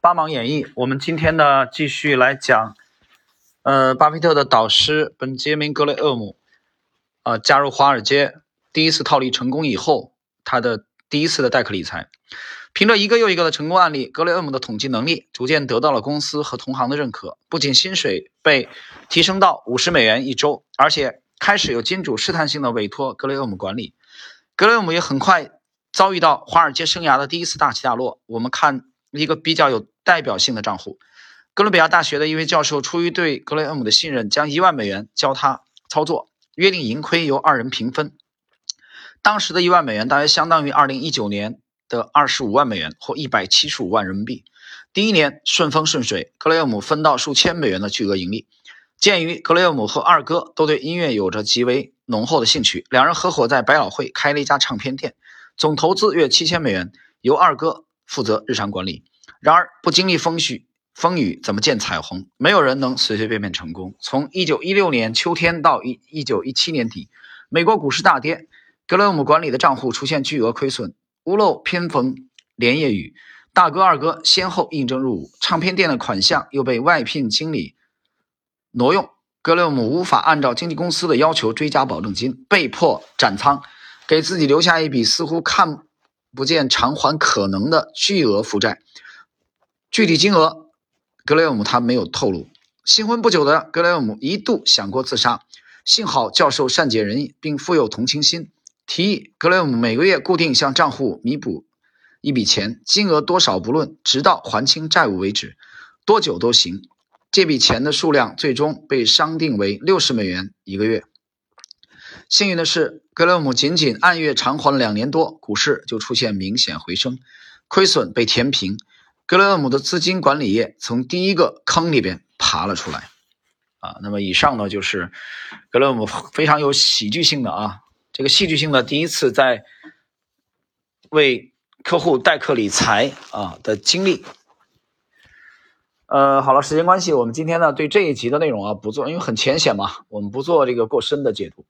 八芒演绎，我们今天呢继续来讲，呃，巴菲特的导师本杰明格雷厄姆，呃，加入华尔街第一次套利成功以后，他的第一次的代客理财，凭着一个又一个的成功案例，格雷厄姆的统计能力逐渐得到了公司和同行的认可，不仅薪水被提升到五十美元一周，而且开始有金主试探性的委托格雷厄姆管理，格雷厄姆也很快遭遇到华尔街生涯的第一次大起大落。我们看。一个比较有代表性的账户，哥伦比亚大学的一位教授出于对格雷厄姆的信任，将一万美元教他操作，约定盈亏由二人平分。当时的一万美元大约相当于二零一九年的二十五万美元或一百七十五万人民币。第一年顺风顺水，格雷厄姆分到数千美元的巨额盈利。鉴于格雷厄姆和二哥都对音乐有着极为浓厚的兴趣，两人合伙在百老汇开了一家唱片店，总投资约七千美元，由二哥。负责日常管理。然而，不经历风雨风雨，怎么见彩虹？没有人能随随便便成功。从一九一六年秋天到一一九一七年底，美国股市大跌，格雷厄姆管理的账户出现巨额亏损。屋漏偏逢连夜雨，大哥二哥先后应征入伍，唱片店的款项又被外聘经理挪用，格雷厄姆无法按照经纪公司的要求追加保证金，被迫斩仓，给自己留下一笔似乎看。不见偿还可能的巨额负债，具体金额，格雷厄姆他没有透露。新婚不久的格雷厄姆一度想过自杀，幸好教授善解人意，并富有同情心，提议格雷厄姆每个月固定向账户弥补一笔钱，金额多少不论，直到还清债务为止，多久都行。这笔钱的数量最终被商定为六十美元一个月。幸运的是，格雷厄姆仅仅按月偿还了两年多，股市就出现明显回升，亏损被填平，格雷厄姆的资金管理业从第一个坑里边爬了出来。啊，那么以上呢就是格雷厄姆非常有喜剧性的啊，这个戏剧性的第一次在为客户代客理财啊的经历。呃，好了，时间关系，我们今天呢对这一集的内容啊不做，因为很浅显嘛，我们不做这个过深的解读。